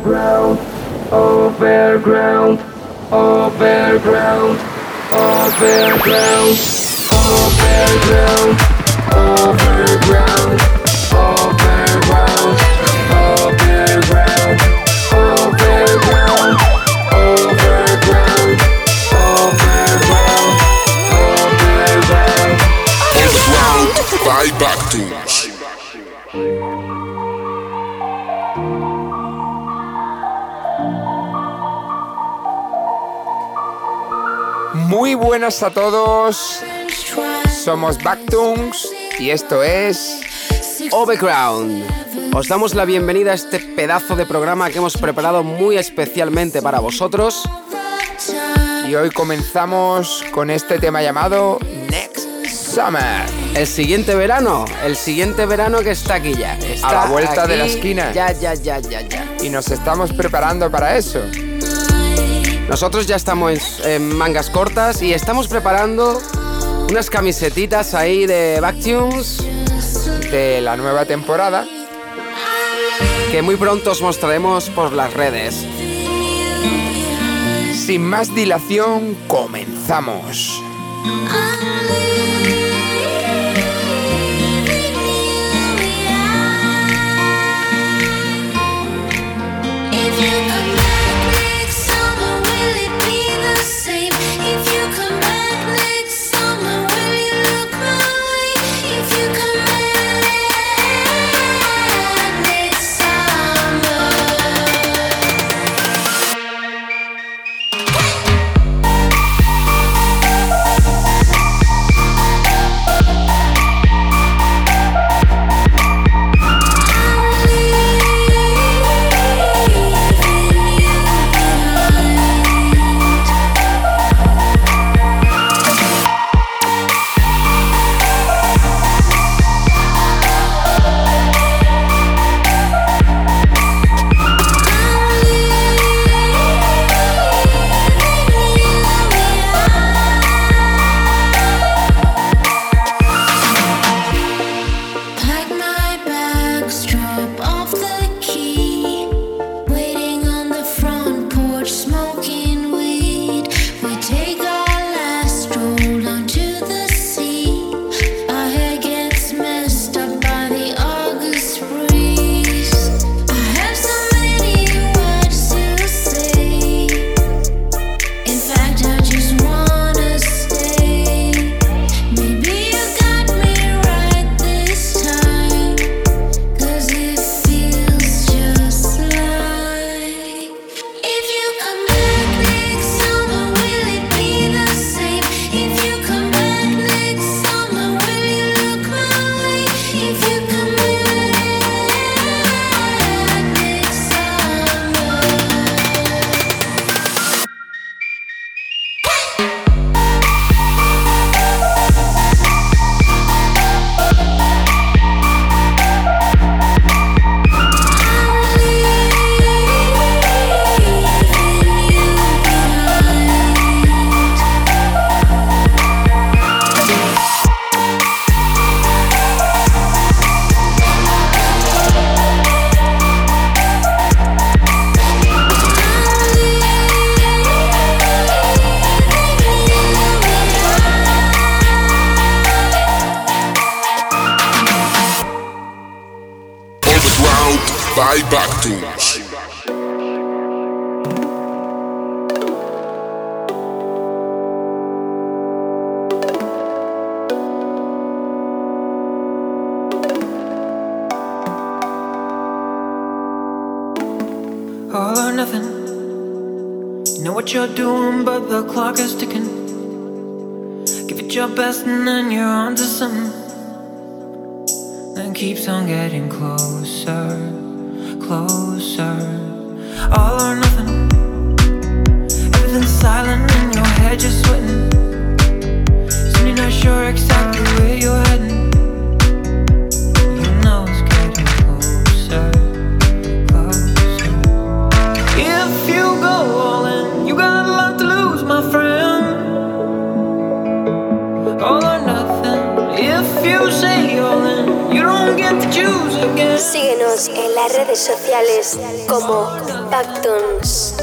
overground, overground, overground, overground, overground, overground, Muy buenas a todos, somos Backtoons y esto es Overground. Os damos la bienvenida a este pedazo de programa que hemos preparado muy especialmente para vosotros. y hoy comenzamos con este tema llamado Next Summer. El siguiente verano, el siguiente verano que está aquí ya. Está la vuelta de la esquina. Ya, ya, ya, ya, ya. Y nos estamos preparando para eso. Nosotros ya estamos en mangas cortas y estamos preparando unas camisetitas ahí de Backtunes De la nueva temporada. que muy pronto os mostraremos por las redes. Sin más dilación, comenzamos. Backtunes. all or nothing. You know what you're doing, but the clock is ticking. Give it your best, and then you're on to something. Then keeps on getting closer, closer. All or nothing. las redes sociales como Pactons.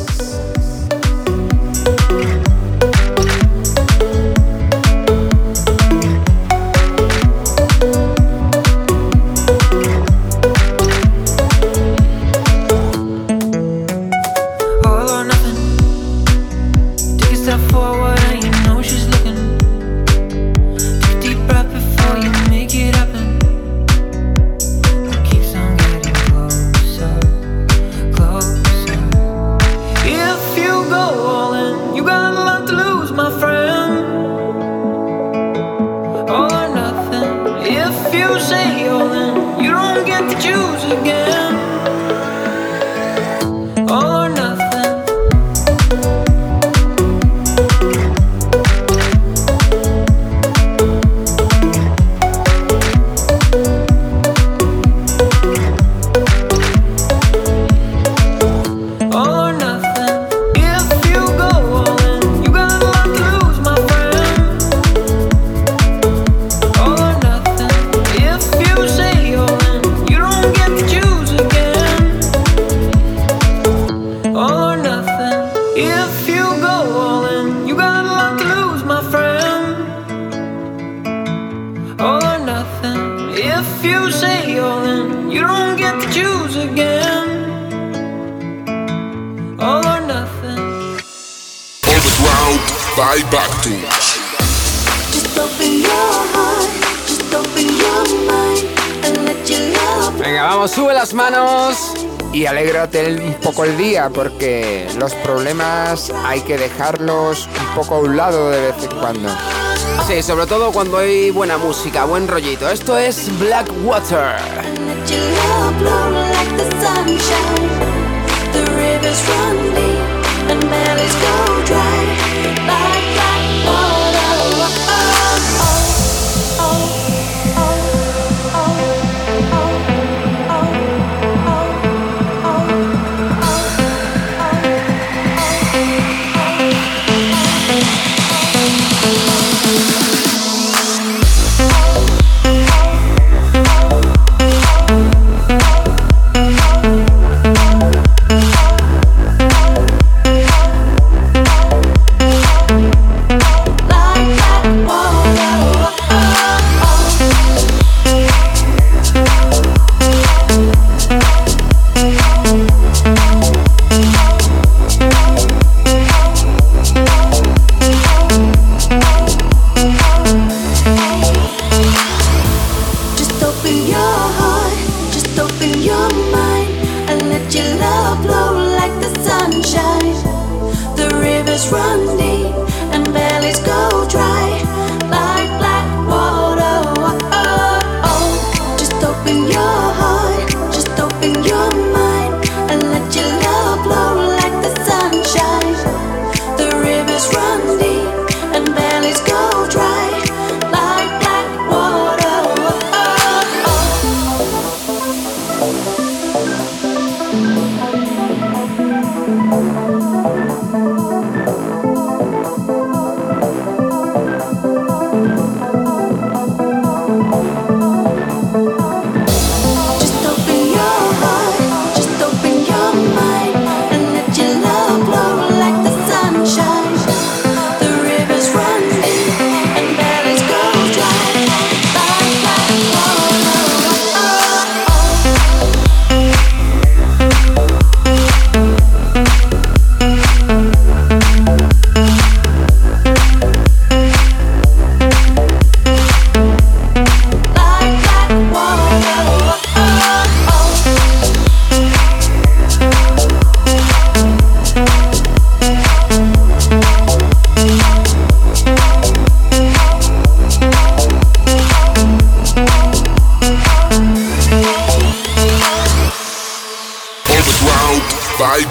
manos y alégrate un poco el día porque los problemas hay que dejarlos un poco a un lado de vez en cuando. Sí, sobre todo cuando hay buena música, buen rollito. Esto es Blackwater.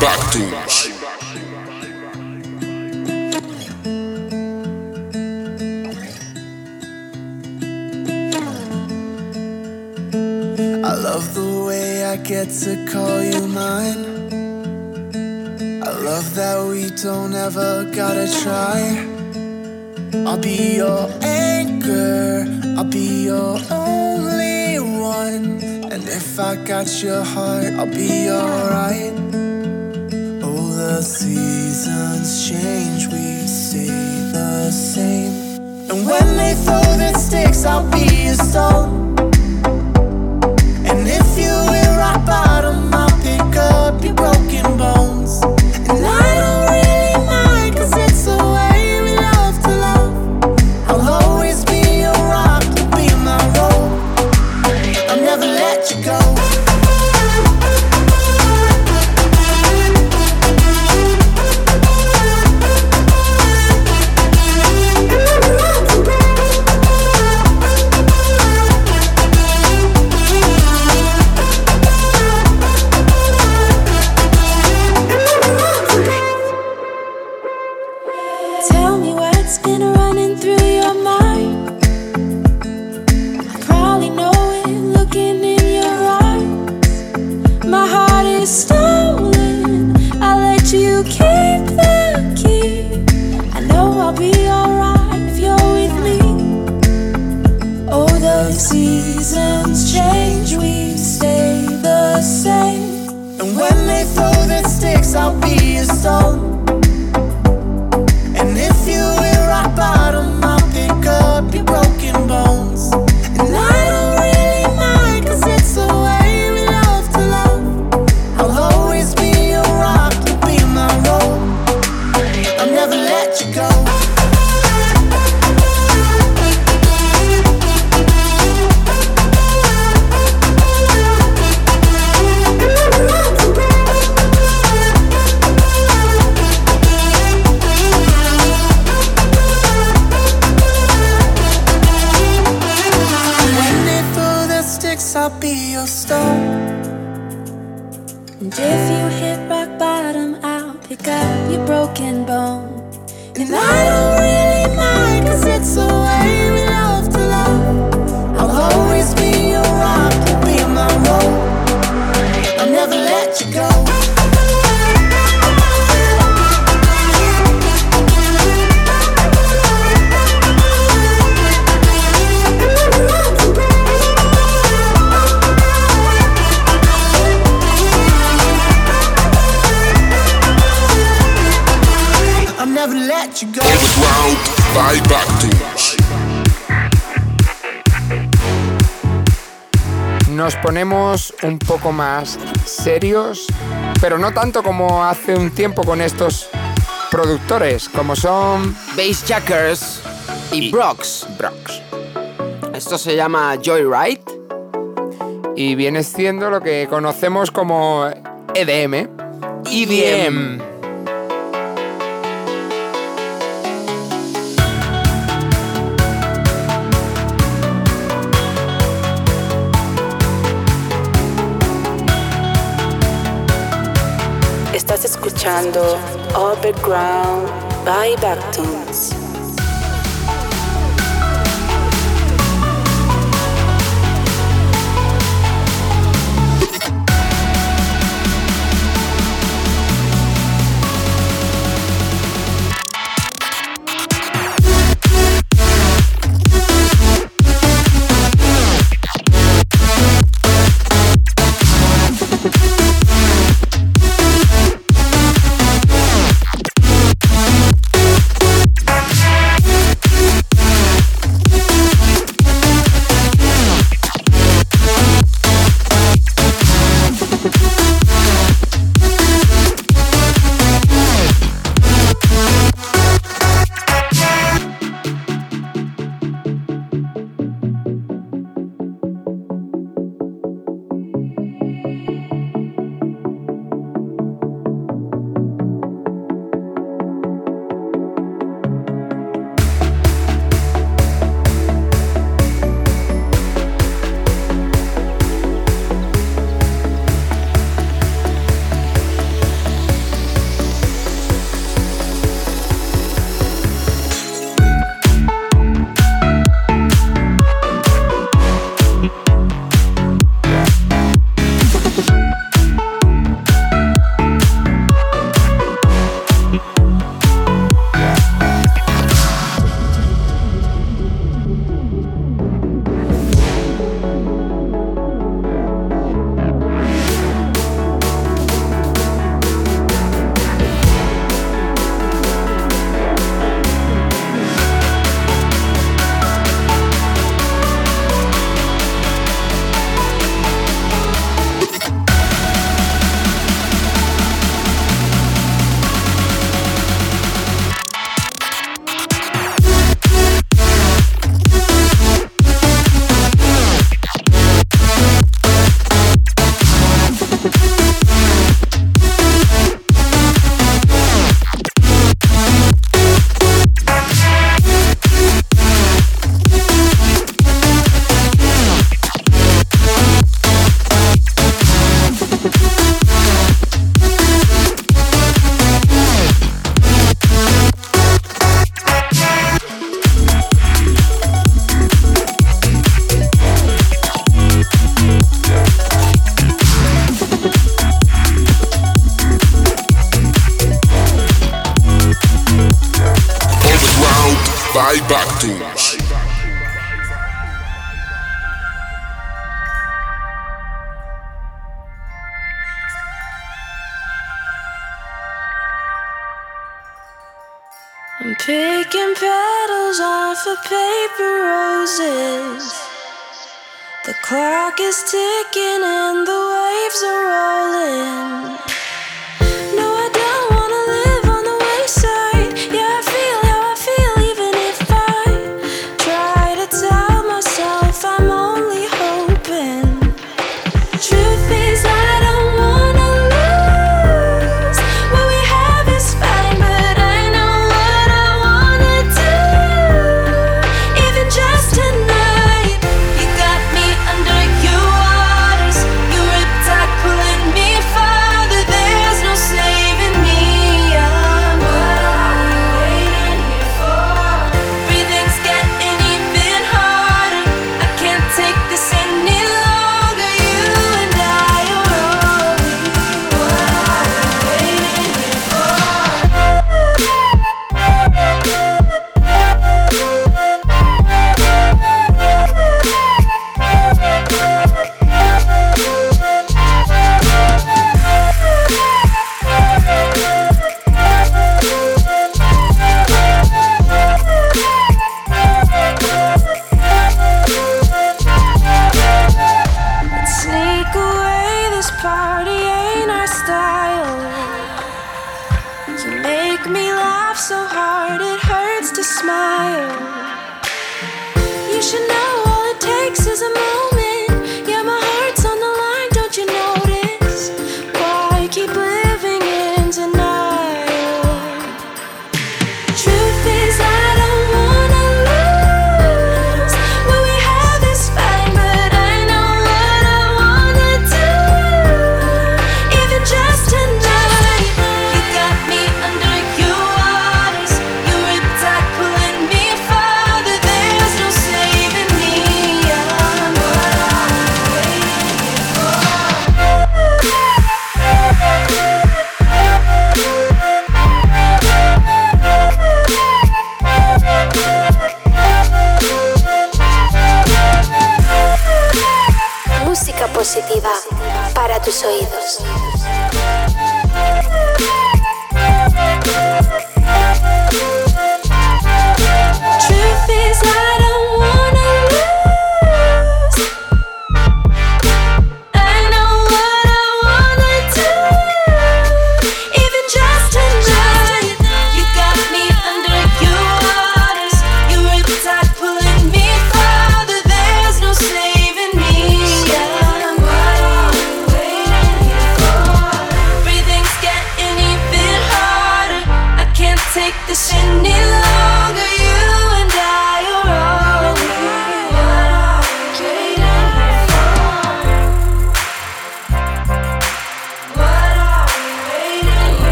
Bartos. I love the way I get to call you mine. I love that we don't ever gotta try. I'll be your anchor, I'll be your only one. And if I got your heart, I'll be alright. The seasons change, we stay the same. And when they throw their sticks, I'll be a stone. I'll be your song. un poco más serios, pero no tanto como hace un tiempo con estos productores, como son Bass Jackers y, y Brox. Brox. Esto se llama Joyride y viene siendo lo que conocemos como EDM. EDM. escuchando Orbit Ground by Backtones.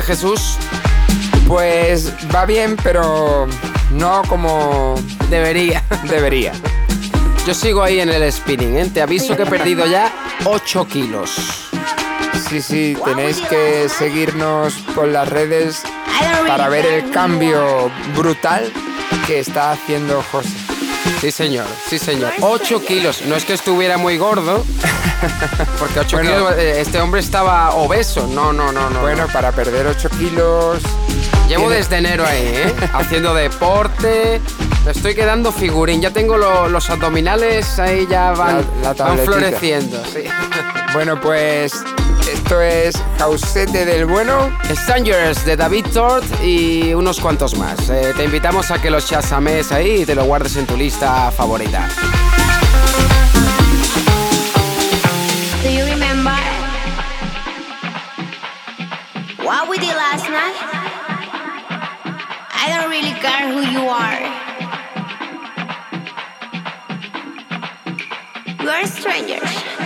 Jesús? Pues va bien, pero no como Debería. debería. Yo sigo ahí en el spinning, ¿eh? Te aviso que he perdido ya 8 kilos. Sí, sí, tenéis que seguirnos por las redes para ver el cambio brutal que está haciendo José. Sí, señor, sí, señor. 8 kilos. No es que estuviera muy gordo, porque 8 Bueno. kilos, eh, este hombre estaba obeso. No, no, no, no. Bueno, para perder 8 kilos... Llevo tiene- desde enero ahí, ¿eh? Haciendo deporte. Me estoy quedando figurín. Ya tengo lo- los abdominales ahí ya van, La- la van floreciendo. Sí. Bueno, pues esto es Jausete del Bueno. Strangers de David Tort y unos cuantos más. Eh, te invitamos a que los chasames ahí y te lo guardes en tu lista favorita. Do you remember what we did last night? I don't really care who you are. You are strangers.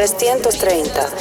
330.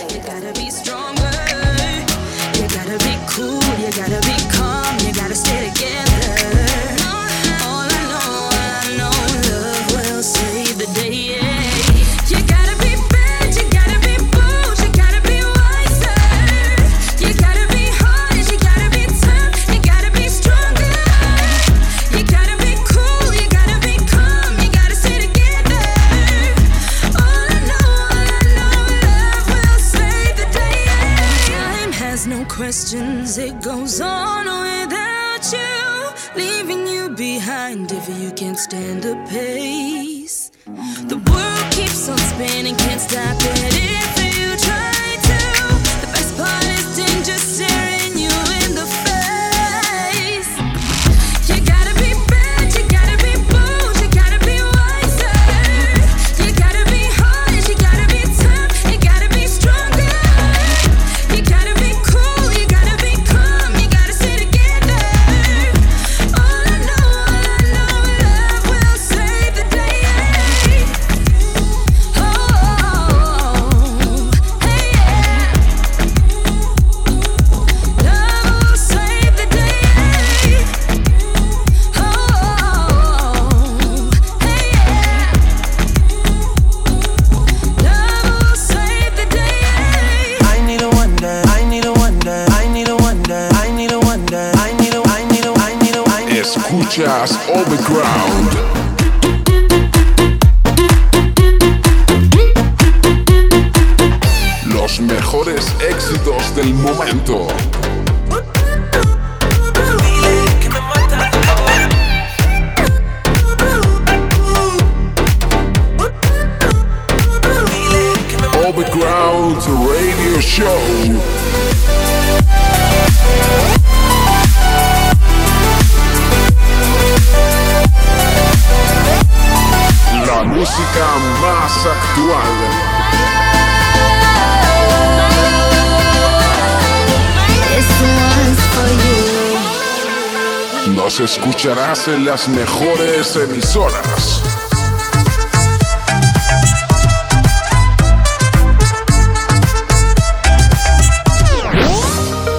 Mejores emisoras.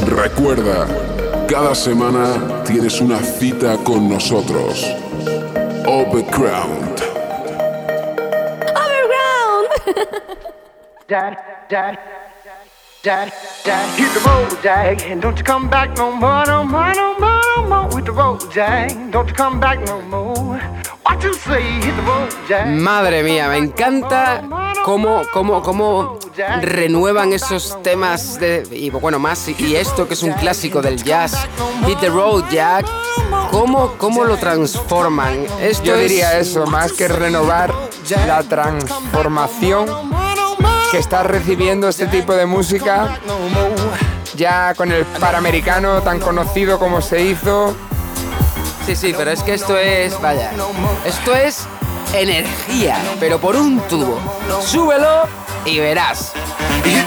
Recuerda, cada semana tienes una cita con nosotros. Overground. Dad, dad, dad, dad, hit the road, Jack, and don't you come back no more, no more, no more, no more. With the road, Jack, don't you come back no more. What you say, hit the road, Jack. Madre mía, me encanta cómo, cómo, cómo renuevan esos temas de. Y bueno, más. Y, esto que es un clásico del jazz, Hit the Road Jack. ¿Cómo, cómo lo transforman? Esto Yo es- diría eso, más que renovar la transformación que está recibiendo este tipo de música, ya con el Panamericano tan conocido como se hizo. Sí, sí, pero es que esto es. Vaya. Esto es energía, pero por un tubo. Súbelo y verás. Hit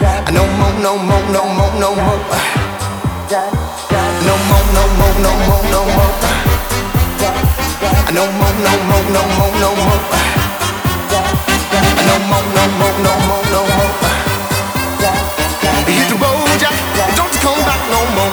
No more, no more, no more, no more. No more, no more, no more, no more. No more, no more, no more, no more. No more, no more, no more, no more. Hit the road. Don't come back no more,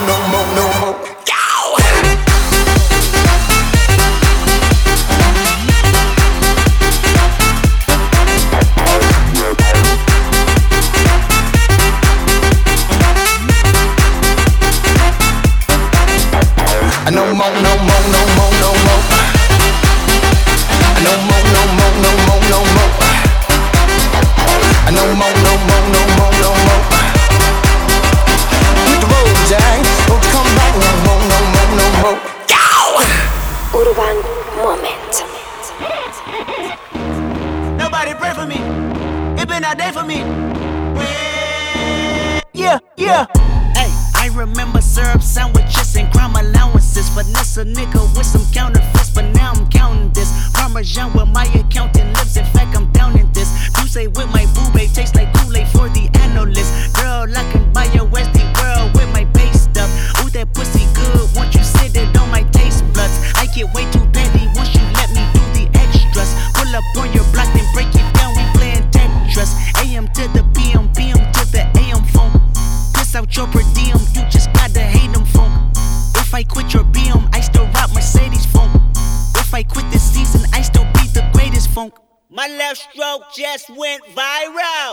just went viral.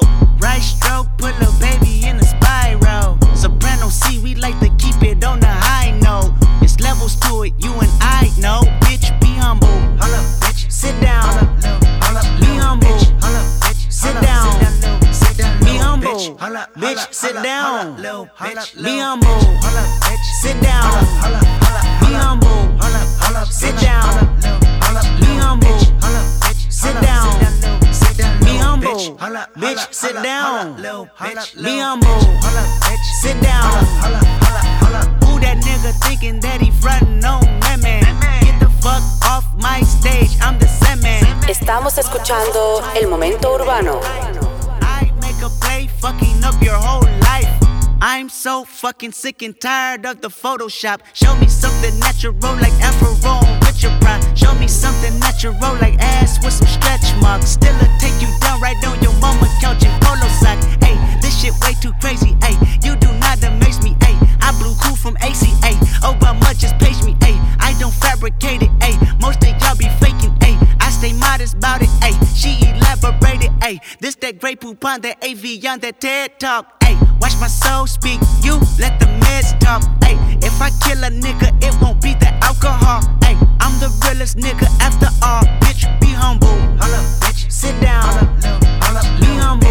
Down. Be humble. Sit down. Who that nigga thinking that he frontin' on that man? Get the fuck off my stage. I'm the Sandman. Estamos escuchando El Momento Urbano. I make a play, fucking up your whole life. I'm so fucking sick and tired of the Photoshop. Show me something natural like Afro with your pride. Show me something natural like ass with some stretch marks. Still a take you down right on your mama couch in polo socks. Shit way too crazy. Hey, you do not amaze me. Hey, I blew cool from AC. ACA. Obama just page me. Hey, I don't fabricate it. Hey, most of y'all be faking. Hey, I stay modest about it. Hey, she elaborated. Hey, this that Grey Poupon, that AV on that TED talk. Hey, watch my soul speak. You let the meds talk. Hey, if I kill a nigga, it won't be the alcohol. Hey, I'm the realest nigga after all. Bitch, be humble. Hold up, bitch. Sit down. Hold up. Be humble.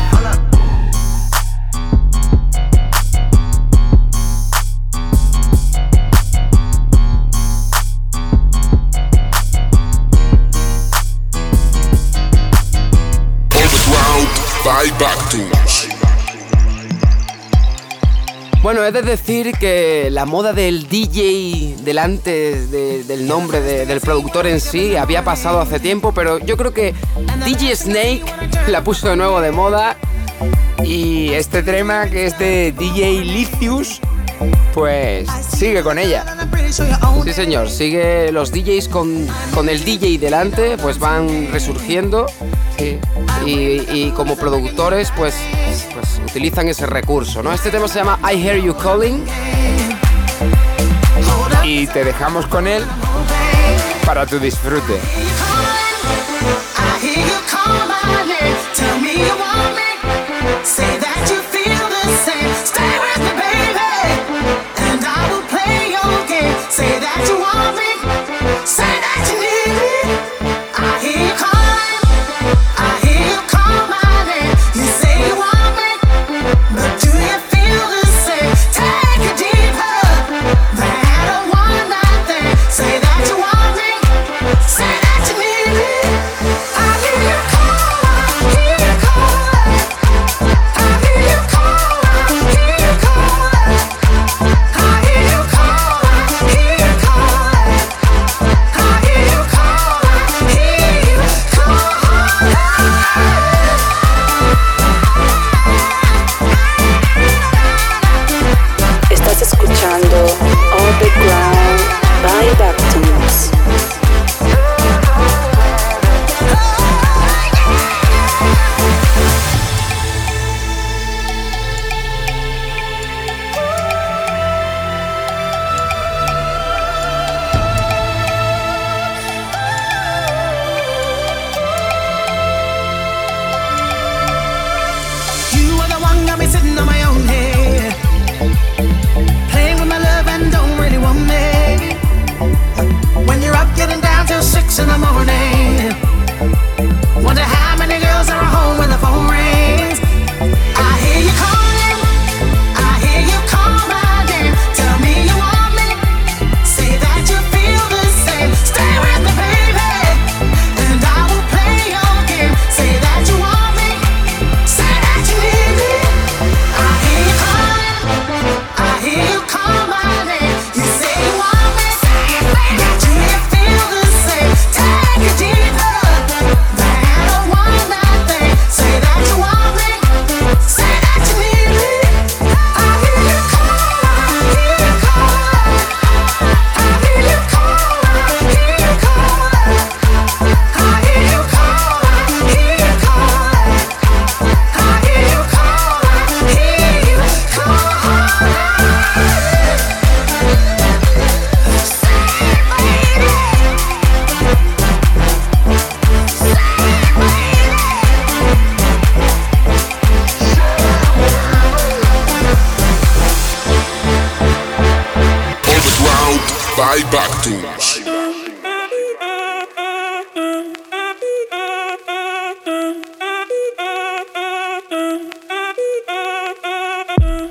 By Bactus. Bueno, he de decir que la moda del DJ delante de- del nombre de- del productor en sí había pasado hace tiempo, pero yo creo que DJ Snake la puso de nuevo de moda. Y este tema que es de DJ Licious, pues sigue con ella. Sí, señor, sigue los DJs con, con el DJ delante, pues van resurgiendo. sí. Y, y como productores, pues, pues utilizan ese recurso, ¿no? Este tema se llama I Hear You Calling. Y te dejamos con él para tu disfrute.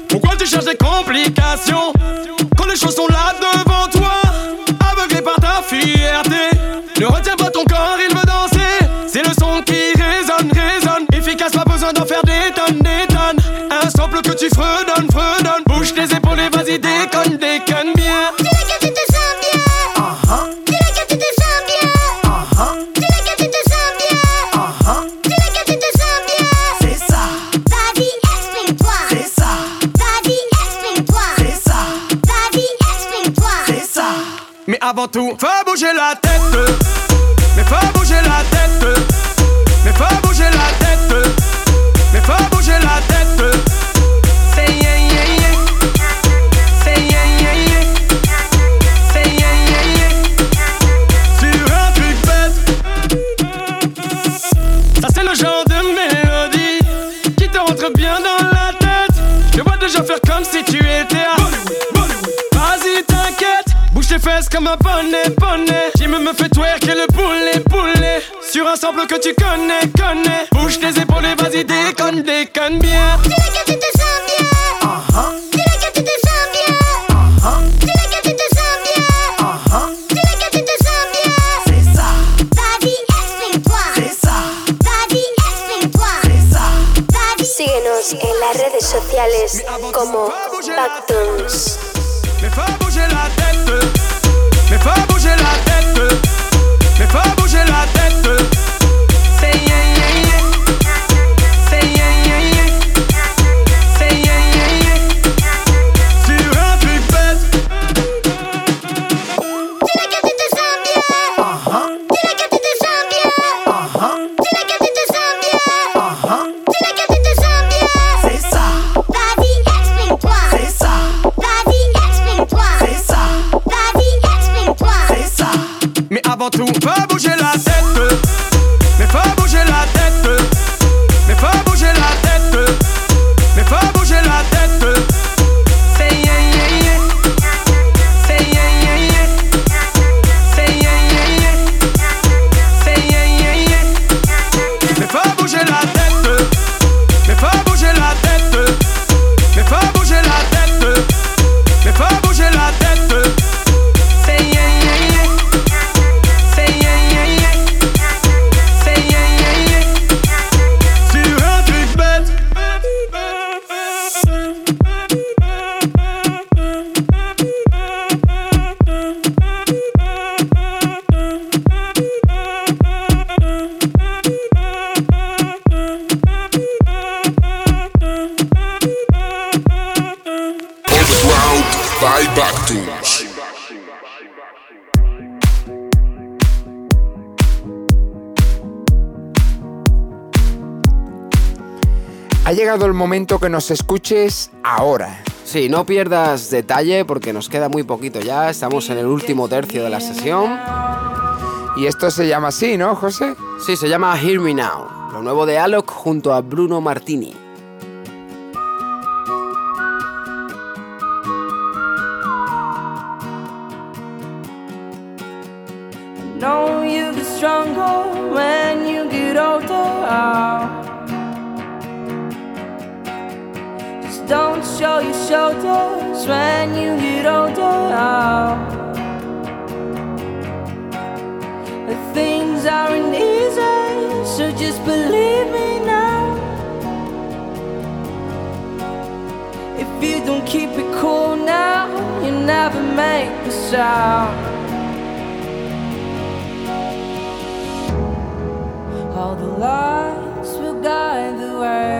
Pourquoi tu cherches des complications quand les choses sont là devant toi, aveuglé par ta fierté? Ne retiens pas ton corps, il veut danser. C'est le son qui résonne, résonne. Efficace, pas besoin d'en faire des tonnes, des tonnes. Un sample que tu fredonnes, fredonnes. Bouge tes épaules et vas-y, déconne, déconne. tout. Fais bouger la tête. momento que nos escuches ahora. Sí, no pierdas detalle porque nos queda muy poquito ya, estamos en el último tercio de la sesión. Y esto se llama así, ¿no, José? Sí, se llama Hear Me Now, lo nuevo de Alok junto a Bruno Martini. show your shoulders when you get older. Oh. Things aren't easy, so just believe me now. If you don't keep it cool now, you never make the sound. All the lights will guide the way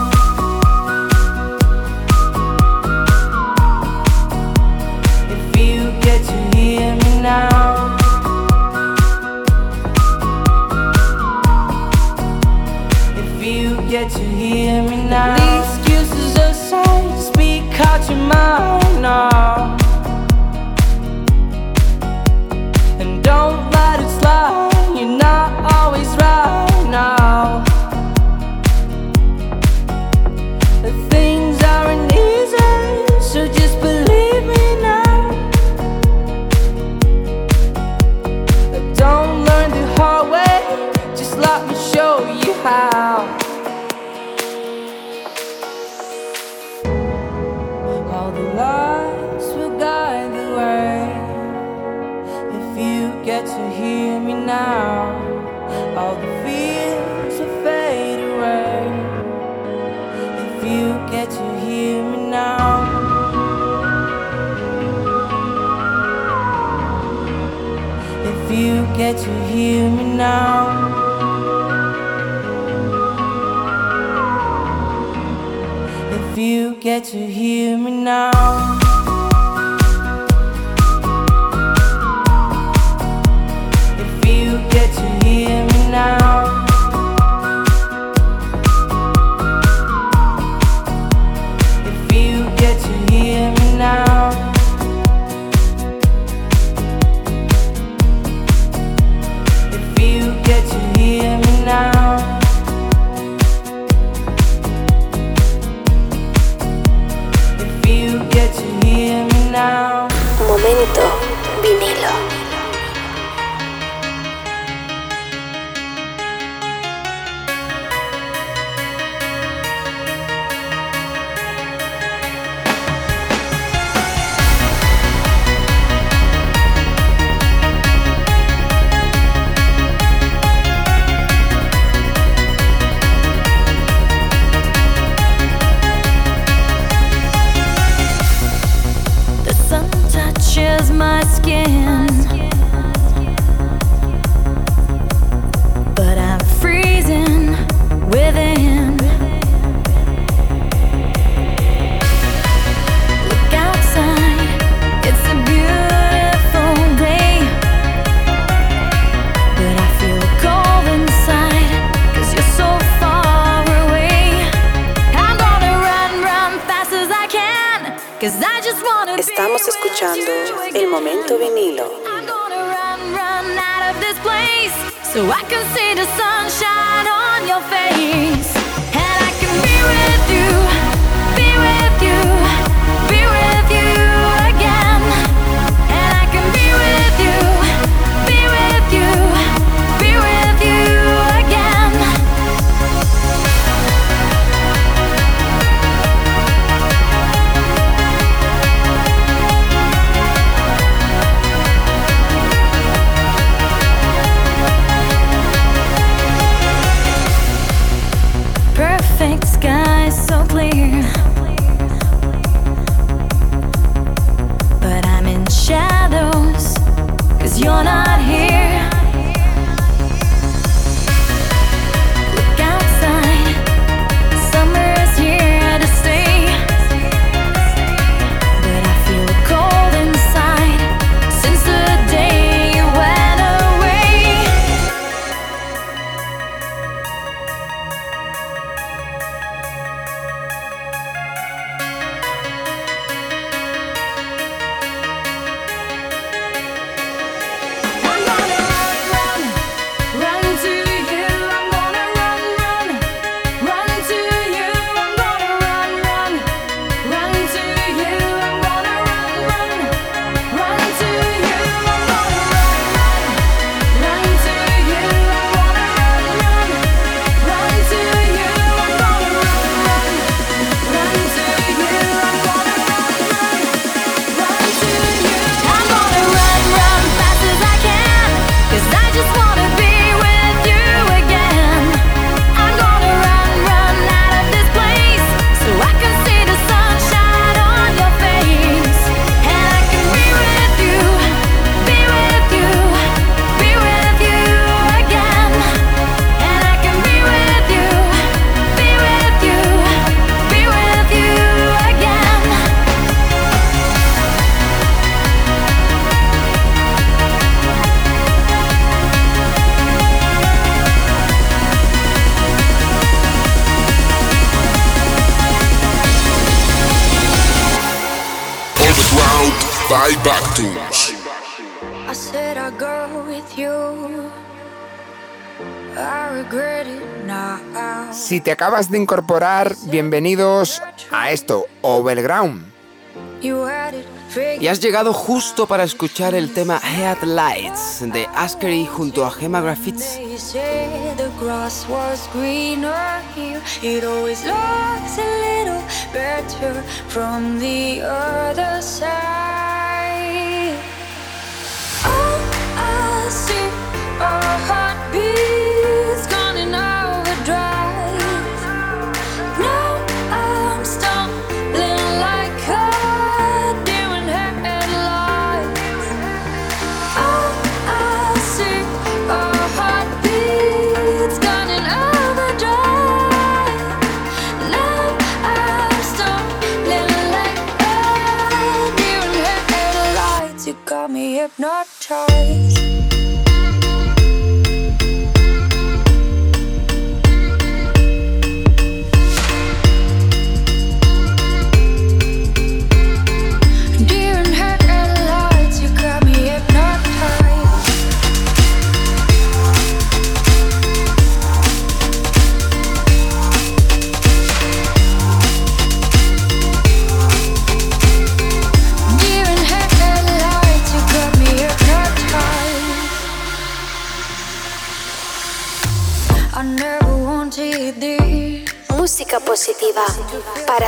all the fears will fade away. If you get to hear me now. If you get to hear me now. If you get to hear me now. Estamos escuchando El Momento Vinilo. So I can see the sunshine on your face, and I can be with you. acabas de incorporar, bienvenidos a esto, Overground. Y has llegado justo para escuchar el tema Headlights de Askery junto a Gemma Graffits.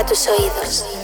tus oídos.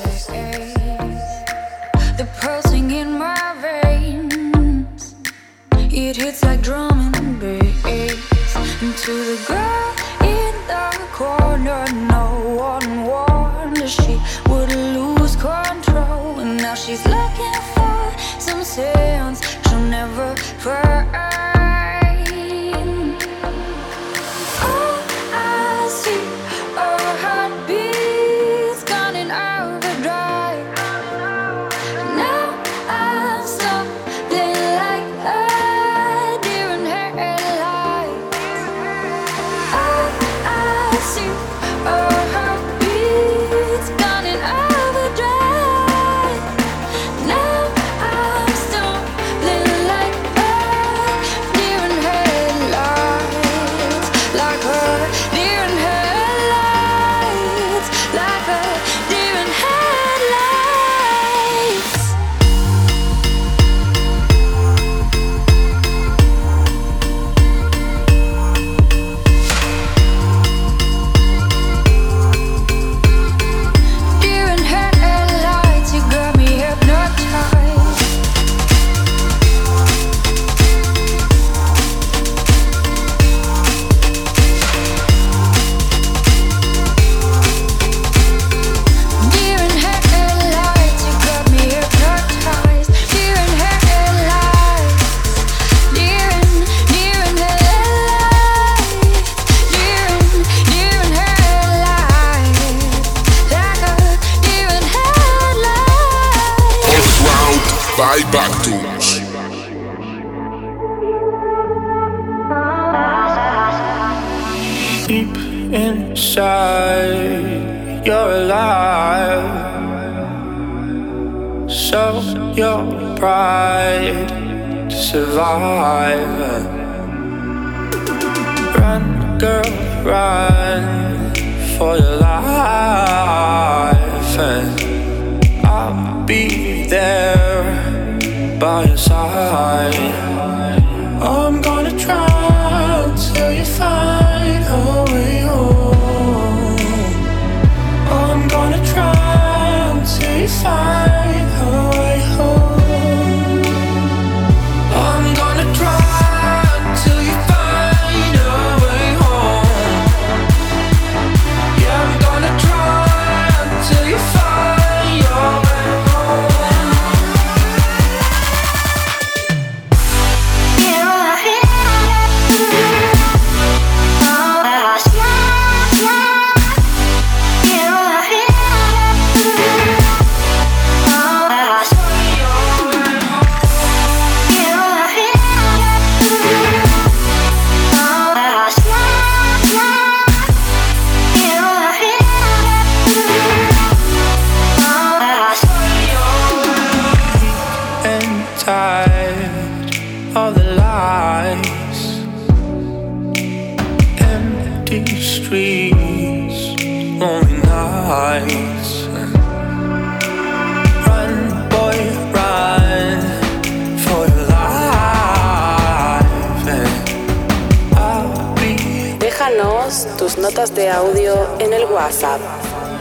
tus notas de audio en el WhatsApp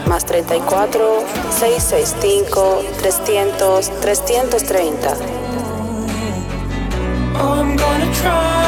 más 34 665 300 330. I'm gonna try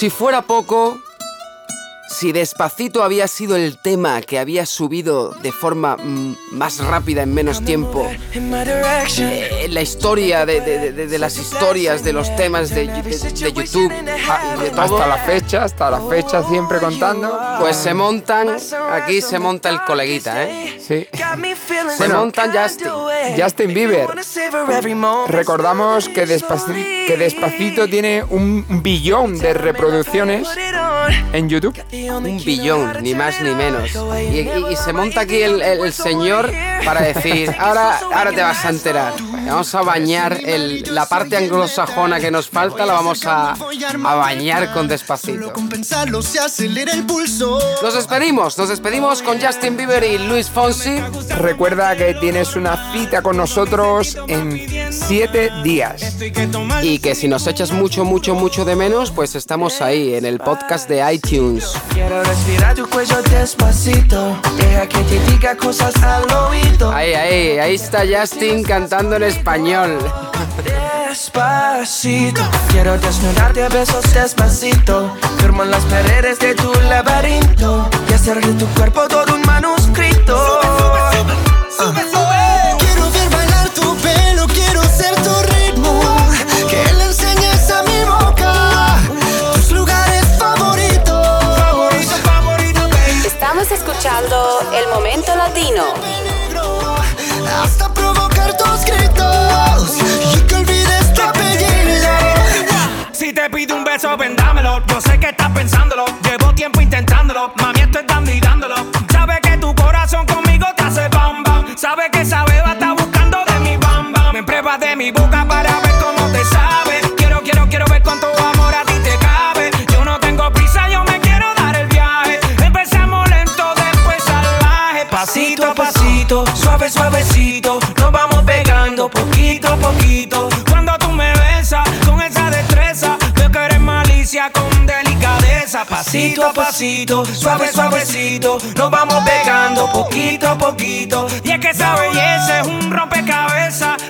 si fuera poco, si Despacito había sido el tema que había subido de forma mm, más rápida en menos tiempo eh, en la historia de, de- de- de las historias de los temas de, YouTube ah, y de todo, Hasta la fecha, hasta la fecha siempre contando. pues se montan, aquí se monta el coleguita, ¿eh? Sí. Se Bueno, montan Justin. Justin Bieber. Recordamos que Despacito, que Despacito tiene un billón de reproducciones en YouTube. Un billón, ni más ni menos. Y, y- y se monta aquí el, el- el señor para decir, ahora, ahora te vas a enterar. Vamos a bañar el- la parte anglosajona que nos falta, la vamos a, a bañar con despacito. Nos despedimos, nos despedimos con Justin Bieber y Luis Fonsi. Recuerda que tienes una cita con nosotros en siete días. Y que si nos echas mucho, mucho, mucho de menos, pues estamos ahí en el podcast de iTunes. Quiero respirar tu cuello despacito. Deja que te diga cosas al oído. Ahí, ahí, ahí está Justin cantando en español. Despacito. Quiero desnudarte a besos despacito. Firmo en las paredes de tu laberinto. Y hacer de tu cuerpo todo un manuscrito. Quiero Pasito a pasito, suave, suavecito. Nos vamos pegando poquito a poquito. Y es que esa belleza es un rompecabezas,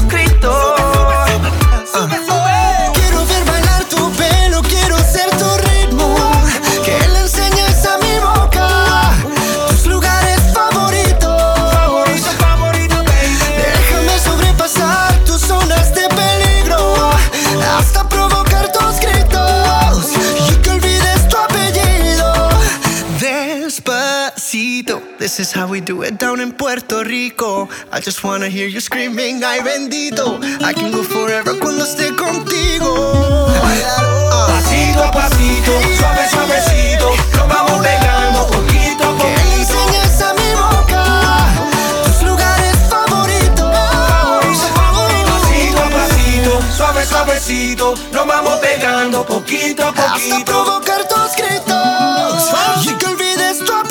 This is how we do it down in Puerto Rico. I just wanna hear you screaming, ay bendito. I can go forever cuando esté contigo. Pasito a pasito, suave, suavecito. Nos vamos pegando poquito a Que le poquito. enseñes a mi boca tus lugares favoritos. Pasito a pasito, suave, suavecito. Nos vamos pegando poquito a Hasta poquito. provocar tus gritos y que olvides tu apellido.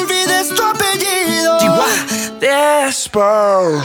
y